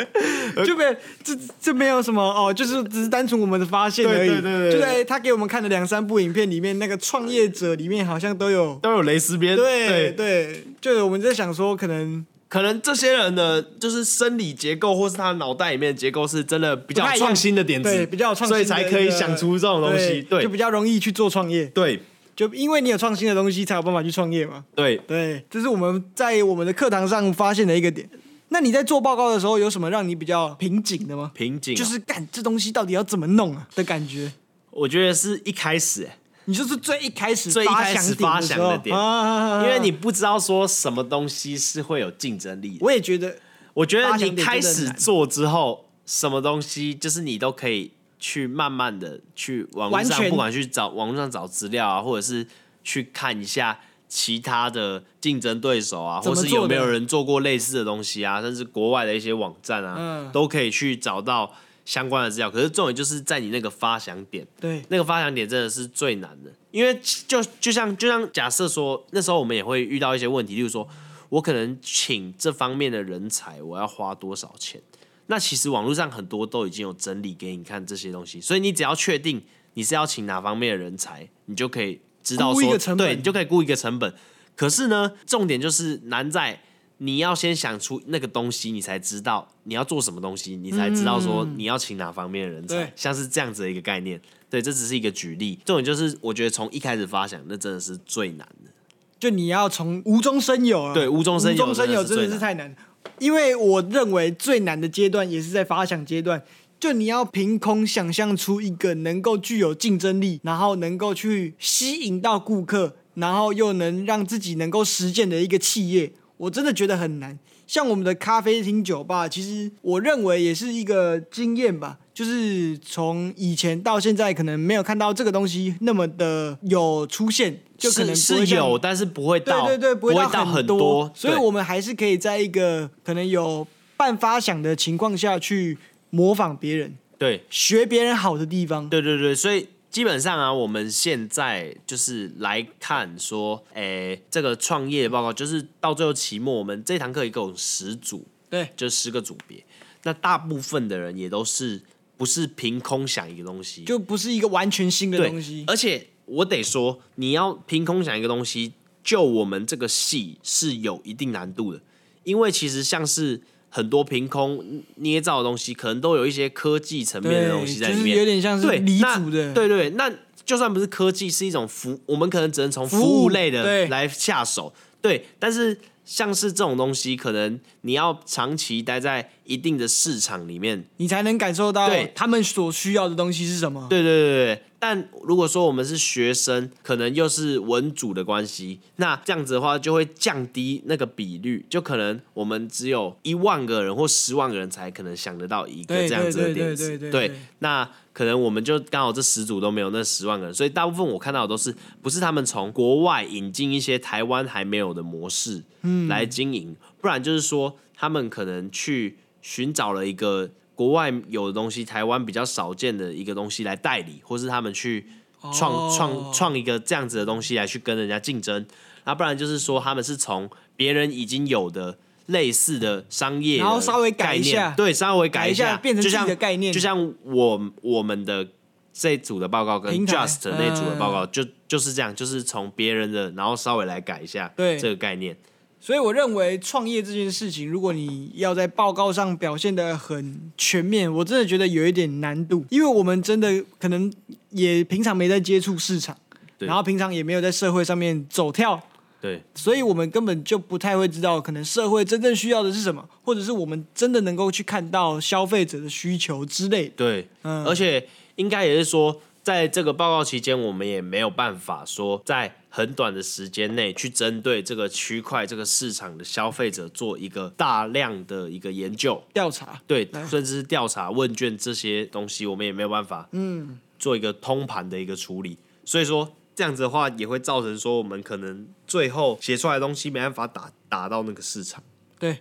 [laughs] 就没这这没有什么哦，就是只是单纯我们的发现而已。对对对，对，就在他给我们看的两三部影片里面，那个创业者里面好像都有都有蕾丝边。对对，对，就我们在想说，可能可能这些人的就是生理结构，或是他脑袋里面的结构是真的比较创新的点子，对，比较创新，所以才可以想出这种东西，对，对。就比较容易去做创业，对。就因为你有创新的东西，才有办法去创业嘛。对对，这是我们在我们的课堂上发现的一个点。那你在做报告的时候，有什么让你比较瓶颈的吗？瓶颈、啊、就是干这东西到底要怎么弄啊的感觉。我觉得是一开始、欸，你就是最一开始最一开始发想的点，啊、因为你不知道说什么东西是会有竞争力的。我也觉得，我觉得你开始做之后，什么东西就是你都可以。去慢慢的去网络上，不管去找网络上找资料啊，或者是去看一下其他的竞争对手啊，或是有没有人做过类似的东西啊，甚至国外的一些网站啊，嗯、都可以去找到相关的资料。可是重点就是在你那个发想点，对，那个发想点真的是最难的，因为就就像就像假设说，那时候我们也会遇到一些问题，例如说我可能请这方面的人才，我要花多少钱？那其实网络上很多都已经有整理给你看这些东西，所以你只要确定你是要请哪方面的人才，你就可以知道说，对，你就可以估一个成本。可是呢，重点就是难在你要先想出那个东西，你才知道你要做什么东西，你才知道说你要请哪方面的人才，像是这样子的一个概念。对，这只是一个举例。重点就是我觉得从一开始发想，那真的是最难的。就你要从无中生有啊，对，无中生有，无中生有真的是太难。因为我认为最难的阶段也是在发想阶段，就你要凭空想象出一个能够具有竞争力，然后能够去吸引到顾客，然后又能让自己能够实践的一个企业，我真的觉得很难。像我们的咖啡厅酒吧，其实我认为也是一个经验吧。就是从以前到现在，可能没有看到这个东西那么的有出现，就可能是，是有，但是不会到，对对对，不会到很多，所以我们还是可以在一个可能有半发想的情况下去模仿别人，对，学别人好的地方，对对对，所以基本上啊，我们现在就是来看说，诶，这个创业报告，就是到最后期末，我们这堂课一共有十组，对，就十个组别，那大部分的人也都是。不是凭空想一个东西，就不是一个完全新的东西。而且我得说，你要凭空想一个东西，就我们这个戏是有一定难度的，因为其实像是很多凭空捏造的东西，可能都有一些科技层面的东西在里面，就是、有点像是离谱的。对对，那就算不是科技，是一种服，我们可能只能从服务类的来下手。对，但是像是这种东西，可能你要长期待在一定的市场里面，你才能感受到对他们所需要的东西是什么。对对对对。但如果说我们是学生，可能又是文组的关系，那这样子的话就会降低那个比率，就可能我们只有一万个人或十万个人才可能想得到一个这样子的点子。对，那可能我们就刚好这十组都没有那十万个人，所以大部分我看到的都是不是他们从国外引进一些台湾还没有的模式，嗯，来经营，不然就是说他们可能去寻找了一个。国外有的东西，台湾比较少见的一个东西来代理，或是他们去创创创一个这样子的东西来去跟人家竞争，那不然就是说他们是从别人已经有的类似的商业，然后稍微改一下，对，稍微改一下，变成自己的概念，就像，就像我我们的这组的报告跟 Just 那组的报告，就就是这样，就是从别人的，然后稍微来改一下，对。这个概念。所以我认为创业这件事情，如果你要在报告上表现的很全面，我真的觉得有一点难度，因为我们真的可能也平常没在接触市场，然后平常也没有在社会上面走跳，对，所以我们根本就不太会知道，可能社会真正需要的是什么，或者是我们真的能够去看到消费者的需求之类的。对，嗯，而且应该也是说。在这个报告期间，我们也没有办法说在很短的时间内去针对这个区块、这个市场的消费者做一个大量的一个研究调查，对，甚至是调查问卷这些东西，我们也没有办法，嗯，做一个通盘的一个处理。所以说这样子的话，也会造成说我们可能最后写出来的东西没办法打打到那个市场。对，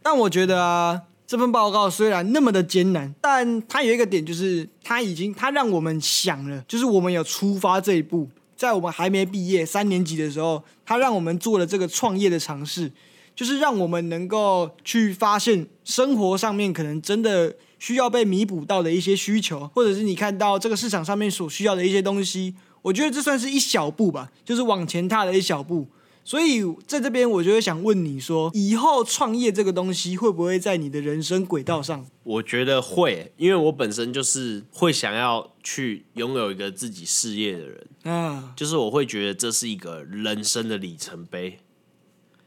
但我觉得啊。这份报告虽然那么的艰难，但它有一个点，就是它已经它让我们想了，就是我们有出发这一步，在我们还没毕业三年级的时候，它让我们做了这个创业的尝试，就是让我们能够去发现生活上面可能真的需要被弥补到的一些需求，或者是你看到这个市场上面所需要的一些东西，我觉得这算是一小步吧，就是往前踏了一小步。所以在这边，我就会想问你说，以后创业这个东西会不会在你的人生轨道上？我觉得会，因为我本身就是会想要去拥有一个自己事业的人，嗯，就是我会觉得这是一个人生的里程碑。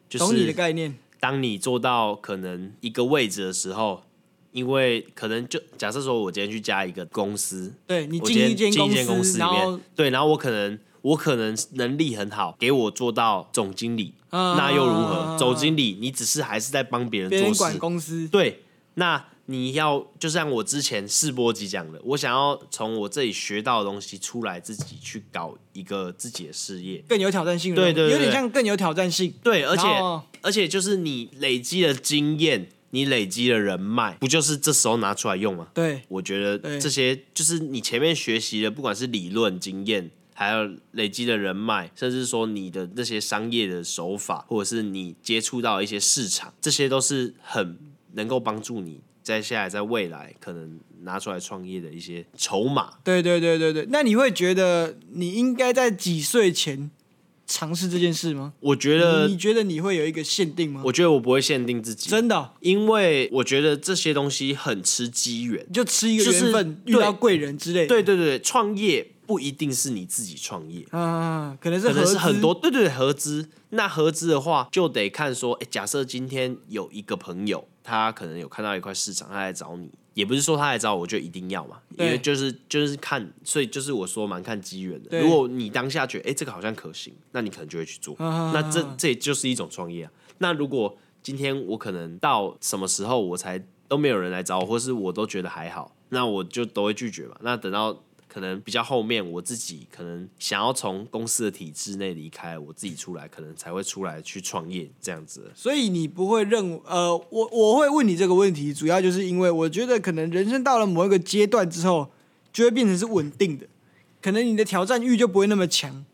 就是懂你的概念。当你做到可能一个位置的时候，因为可能就假设说我今天去加一个公司，对，你进一间公司里面，对，然后我可能。我可能能力很好，给我做到总经理，啊、那又如何？总经理，你只是还是在帮别人做事。管公司。对，那你要就像我之前试播集讲的，我想要从我这里学到的东西出来，自己去搞一个自己的事业，更有挑战性。对，对对，有点像更有挑战性。对，而且而且就是你累积的经验，你累积了人脉，不就是这时候拿出来用吗？对，我觉得这些就是你前面学习的，不管是理论经验。还有累积的人脉，甚至说你的那些商业的手法，或者是你接触到一些市场，这些都是很能够帮助你在下来在未来可能拿出来创业的一些筹码。对对对对对，那你会觉得你应该在几岁前尝试这件事吗？我觉得你，你觉得你会有一个限定吗？我觉得我不会限定自己，真的，因为我觉得这些东西很吃机缘，就吃一个缘分，遇到贵人之类的。对对对，创业。不一定是你自己创业啊，可能是可能是很多对对合资。那合资的话，就得看说，哎，假设今天有一个朋友，他可能有看到一块市场，他来找你，也不是说他来找我就一定要嘛，因为就是就是看，所以就是我说蛮看机缘的。如果你当下觉得哎这个好像可行，那你可能就会去做。那这这也就是一种创业啊。那如果今天我可能到什么时候我才都没有人来找我，或是我都觉得还好，那我就都会拒绝嘛。那等到。可能比较后面，我自己可能想要从公司的体制内离开，我自己出来，可能才会出来去创业这样子。所以你不会认呃，我我会问你这个问题，主要就是因为我觉得可能人生到了某一个阶段之后，就会变成是稳定的，可能你的挑战欲就不会那么强，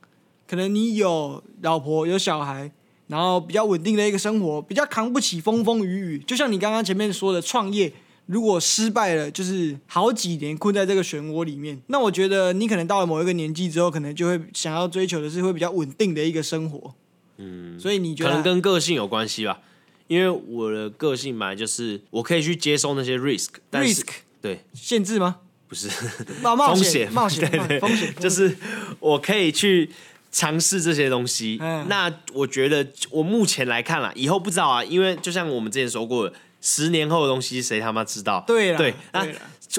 可能你有老婆有小孩，然后比较稳定的一个生活，比较扛不起风风雨雨。就像你刚刚前面说的创业。如果失败了，就是好几年困在这个漩涡里面。那我觉得你可能到了某一个年纪之后，可能就会想要追求的是会比较稳定的一个生活。嗯，所以你觉得可能跟个性有关系吧？因为我的个性本来就是我可以去接受那些 risk，risk 对限制吗？不是冒冒险冒险对对风险 [laughs] 就是我可以去尝试这些东西。嗯那我觉得我目前来看啦，以后不知道啊，因为就像我们之前说过的，十年后的东西谁他妈知道？对啦对，那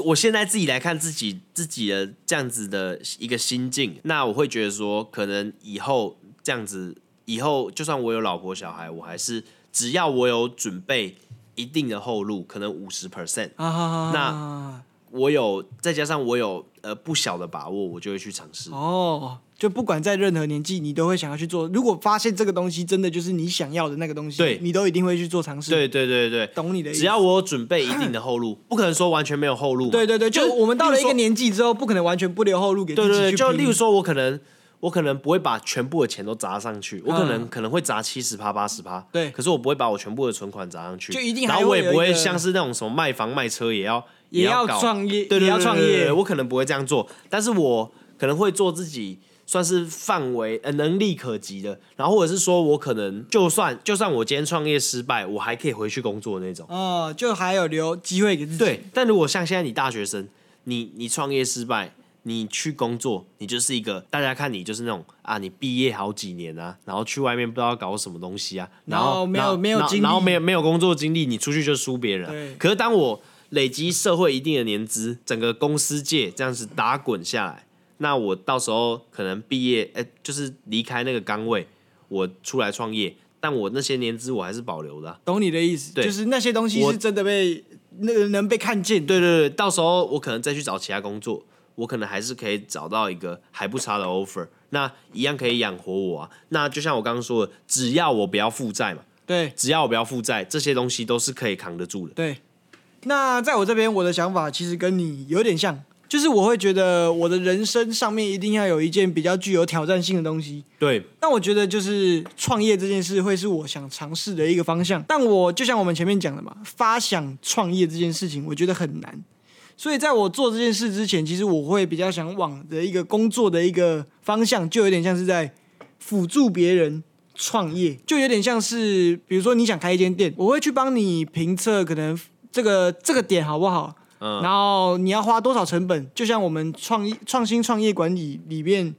我现在自己来看自己自己的这样子的一个心境，那我会觉得说，可能以后这样子，以后就算我有老婆小孩，我还是只要我有准备一定的后路，可能五十 percent，啊，那我有再加上我有呃不小的把握，我就会去尝试。哦，就不管在任何年纪，你都会想要去做。如果发现这个东西真的就是你想要的那个东西，对你都一定会去做尝试。对对对对，懂你的意思。只要我有准备一定的后路，不可能说完全没有后路。对对对，就就我们到了一个年纪之后，不可能完全不留后路给自己对对对，就例如说，我可能我可能不会把全部的钱都砸上去，我可能、可能会砸七十趴、八十趴，嗯对可是我不会把我全部的存款砸上去，就一定还然后我也不会像是那种什么卖房卖车也要也要搞创业，对要创业。我可能不会这样做，但是我可能会做自己算是范围呃能力可及的，然后或者是说我可能就算就算我今天创业失败，我还可以回去工作的那种。哦，就还有留机会给自己。对，但如果像现在你大学生，你你创业失败，你去工作，你就是一个大家看你就是那种啊，你毕业好几年啊，然后去外面不知道搞什么东西啊，然后没有后没有经历然后没有没有工作经历，你出去就输别人可是当我累积社会一定的年资，整个公司界这样子打滚下来，那我到时候可能毕业，哎、就是离开那个岗位，我出来创业，但我那些年资我还是保留的啊、懂你的意思，对就是那些东西是真的被那个能被看见。对对对，到时候我可能再去找其他工作，我可能还是可以找到一个还不差的 offer，那一样可以养活我啊。那就像我刚刚说的，只要我不要负债嘛，对只要我不要负债，这些东西都是可以扛得住的。对。那在我这边，我的想法其实跟你有点像，就是我会觉得我的人生上面一定要有一件比较具有挑战性的东西。对但我觉得就是创业这件事会是我想尝试的一个方向。但我就像我们前面讲的嘛，发想创业这件事情，我觉得很难。所以在我做这件事之前，其实我会比较想往的一个工作的一个方向，就有点像是在辅助别人创业，就有点像是比如说你想开一间店，我会去帮你评测可能这个这个点好不好，嗯然后你要花多少成本，就像我们创业创新创业管理里面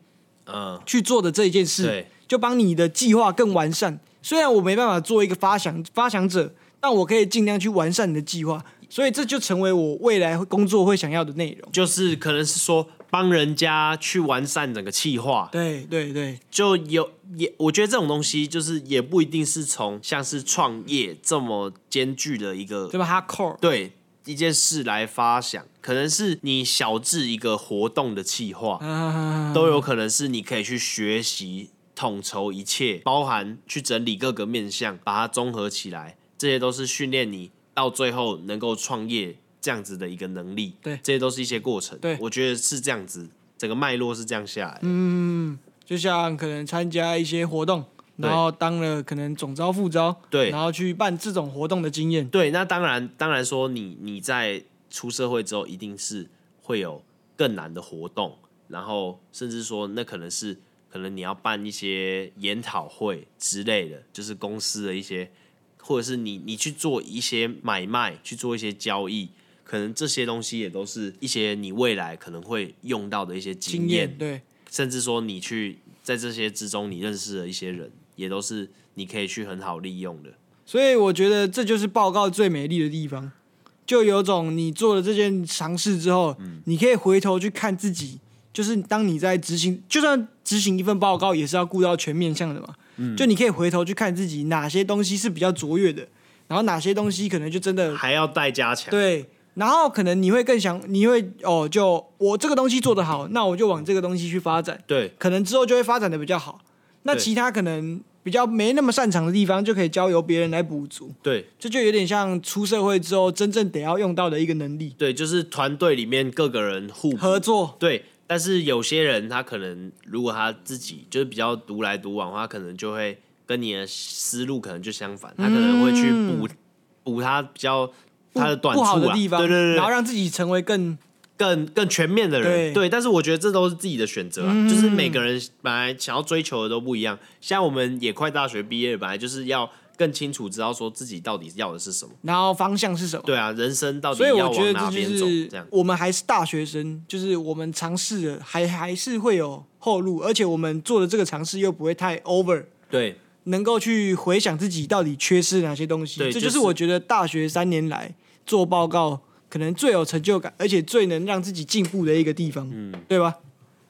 嗯，去做的这一件事。对就帮你的计划更完善。虽然我没办法做一个发想发想者，但我可以尽量去完善你的计划，所以这就成为我未来工作会想要的内容。就是可能是说帮人家去完善整个企划，对对对就有也，我觉得这种东西就是也不一定是从像是创业这么艰巨的一个对吧？Hardcore 对一件事来发想，可能是你小至一个活动的企划，[laughs] 啊，都有可能是你可以去学习统筹一切，包含去整理各个面向，把它综合起来，这些都是训练你到最后能够创业这样子的一个能力。对这些都是一些过程。对我觉得是这样子，整个脉络是这样下来的。嗯，就像可能参加一些活动，对然后当了可能总招副招，对。然后去办这种活动的经验。对，那当然，当然说你你在出社会之后，一定是会有更难的活动，然后甚至说那可能是可能你要办一些研讨会之类的，就是公司的一些，或者是你你去做一些买卖，去做一些交易，可能这些东西也都是一些你未来可能会用到的一些经验，经验对，甚至说你去在这些之中你认识了一些人，也都是你可以去很好利用的。所以我觉得这就是报告最美丽的地方，就有种你做了这件尝试之后，你可以回头去看自己，就是当你在执行，就算执行一份报告，也是要顾到全面向的嘛。就你可以回头去看自己哪些东西是比较卓越的，然后哪些东西可能就真的还要再加强。对，然后可能你会更想，你会哦，就我这个东西做得好，那我就往这个东西去发展，对可能之后就会发展的比较好。那其他可能比较没那么擅长的地方，就可以交由别人来补足。对。这就有点像出社会之后真正得要用到的一个能力，对，就是团队里面各个人互合作。对，但是有些人他可能如果他自己就是比较独来独往，的话可能就会跟你的思路可能就相反，他可能会去补补他比较他的短处啊，的地方，对对对，然后让自己成为更更更全面的人，对但是我觉得这都是自己的选择、啊，就是每个人本来想要追求的都不一样。像我们也快大学毕业，本来就是要更清楚知道说自己到底要的是什么，然后方向是什么？对啊，人生到底要往哪边走？这样，我们还是大学生，就是我们尝试了，还还是会有后路，而且我们做的这个尝试又不会太 over，对能够去回想自己到底缺失哪些东西。对这就是我觉得大学三年来做报告可能最有成就感，而且最能让自己进步的一个地方，嗯，对吧？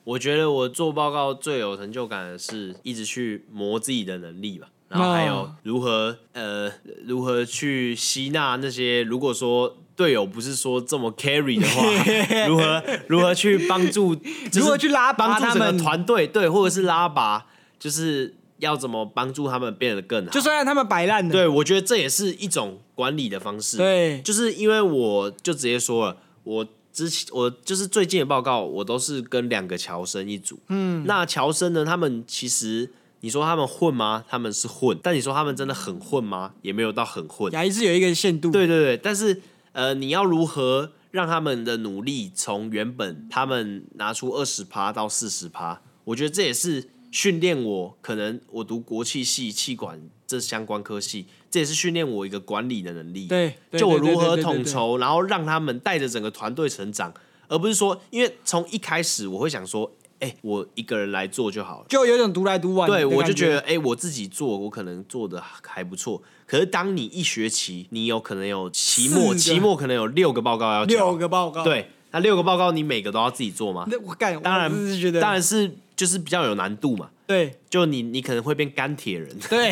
我觉得我做报告最有成就感的是一直去磨自己的能力吧，然后还有如何呃如何去吸纳那些如果说队友不是说这么 carry 的话，[laughs] 如何如何去帮助，如何去拉拔他们？团队，对，或者是拉拔，就是要怎么帮助他们变得更好，就算让他们摆烂了，对，我觉得这也是一种管理的方式，对，就是因为我就直接说了，我之前我就是最近的报告，我都是跟两个乔生一组。嗯，那乔生呢，他们其实你说他们混吗？他们是混，但你说他们真的很混吗？也没有到很混，还是有一个限度。对对对，但是呃，你要如何让他们的努力从原本他们拿出二十趴到四十趴？我觉得这也是训练我，可能我读国企系、气管这相关科系。这也是训练我一个管理的能力，对，就我如何统筹，然后让他们带着整个团队成长，而不是说，因为从一开始我会想说，哎，我一个人来做就好了，就有种独来独往。对，我就觉得，哎，我自己做，我可能做的还不错。可是当你一学期，你有可能有期末，期末可能有六个报告要交，六个报告，对，那六个报告你每个都要自己做吗？那我干，当然是觉得，当然是就是比较有难度嘛。对，就你你可能会变钢铁人。对，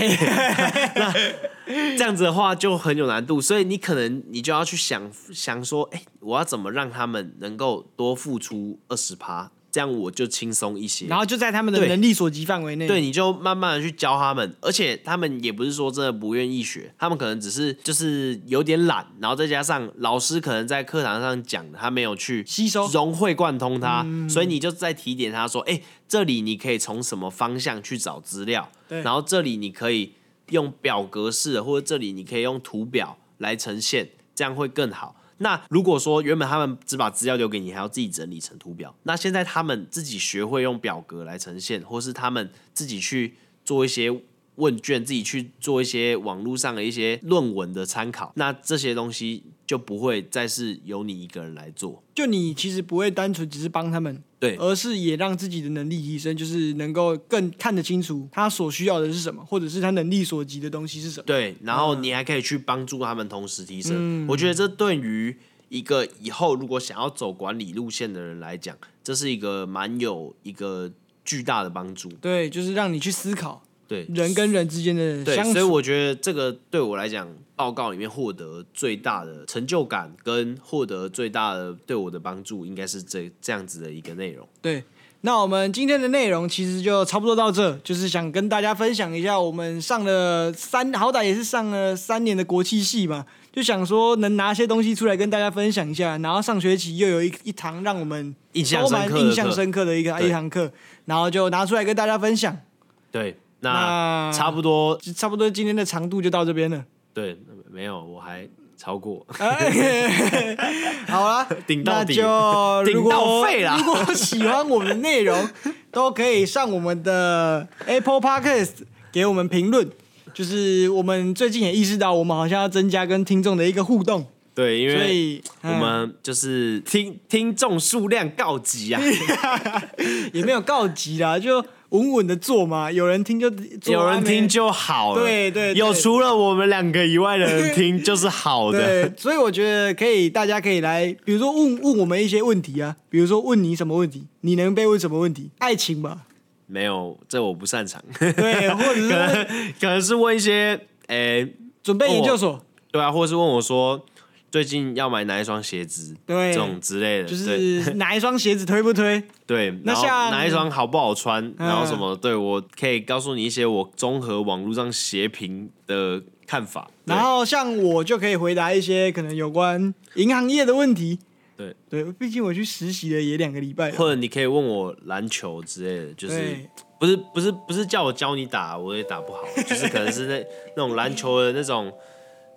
[laughs] 那这样子的话就很有难度，所以你可能你就要去想想说，哎、欸，我要怎么让他们能够多付出二十趴，这样我就轻松一些。然后就在他们的能力所及范围内，对，你就慢慢的去教他们，而且他们也不是说真的不愿意学，他们可能只是就是有点懒，然后再加上老师可能在课堂上讲，他没有去吸收融会贯通他，所以你就再提点他说，哎、欸。这里你可以从什么方向去找资料？对，然后这里你可以用表格式，或者这里你可以用图表来呈现，这样会更好。那如果说原本他们只把资料留给你，还要自己整理成图表，那现在他们自己学会用表格来呈现，或是他们自己去做一些问卷，自己去做一些网络上的一些论文的参考，那这些东西就不会再是由你一个人来做。就你其实不会单纯只是帮他们。对，而是也让自己的能力提升，就是能够更看得清楚他所需要的是什么，或者是他能力所及的东西是什么。对，然后你还可以去帮助他们同时提升。嗯，我觉得这对于一个以后如果想要走管理路线的人来讲，这是一个蛮有一个巨大的帮助。对，就是让你去思考。对人跟人之间的相处，对，所以我觉得这个对我来讲，报告里面获得最大的成就感跟获得最大的对我的帮助，应该是这这样子的一个内容。对，那我们今天的内容其实就差不多到这，就是想跟大家分享一下，我们上了三，好歹也是上了三年的国际系嘛，就想说能拿些东西出来跟大家分享一下。然后上学期又有一一堂让我们印象深刻、印象深刻的一个一堂课，然后就拿出来跟大家分享。对。那差不多，差不多今天的长度就到这边了。对，没有，我还超过。[laughs] 好了，[laughs] 顶到底，那就 [laughs] 顶到废了。如果喜欢我们的内容，都可以上我们的 Apple Podcast 给我们评论。就是我们最近也意识到，我们好像要增加跟听众的一个互动。对，因为我们就是听听众数量告急啊，也没有告急啦，就。稳稳的做嘛，有人听就有人听就好了。对，对对，有除了我们两个以外的人听就是好的。[laughs] 对，所以我觉得可以，大家可以来，比如说问问我们一些问题啊，比如说问你什么问题，你能被问什么问题？爱情吧？没有，这我不擅长。对，或者是 [laughs] 可能可能是问一些，诶、欸，准备研究所。对啊，或者是问我说。最近要买哪一双鞋子？对，这种之类的，就是 [laughs] [laughs] 哪一双鞋子推不推？对，那像哪一双好不好穿？嗯、然后什么？对，我可以告诉你一些我综合网络上鞋评的看法。然后像我就可以回答一些可能有关银行业的问题。对对，毕竟我去实习了也两个礼拜。或者你可以问我篮球之类的，就是不是不是不是叫我教你打，我也打不好，就是可能是那 [laughs] 那种篮球的那种。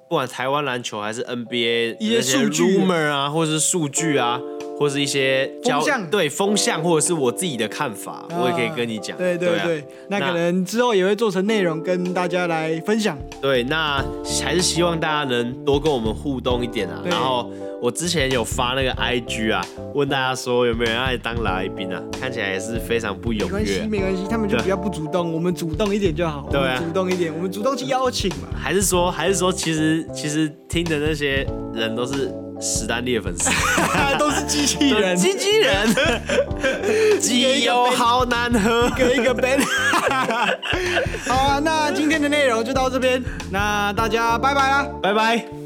不管台湾篮球还是 NBA 一些数据 rumor 啊，或者是数据啊，或是一些风向对风向，或者是我自己的看法，啊我也可以跟你讲。对对对，啊那可能之后也会做成内容跟大家来分享。对，那还是希望大家能多跟我们互动一点啊。然后我之前有发那个 IG 啊，问大家说有没有人爱当来宾啊？看起来也是非常不踊跃没关系，没关系，他们就比较不主动，我们主动一点就好。对啊主动一点，我们主动去邀请嘛。还是说，还是说，其实其实听的那些人都是史丹利的粉丝，[laughs] 都是机器人，机器人，[laughs] 机油好难喝。一个一个 ban。[laughs] 好啊，那今天的内容就到这边，那大家拜拜啦。拜拜。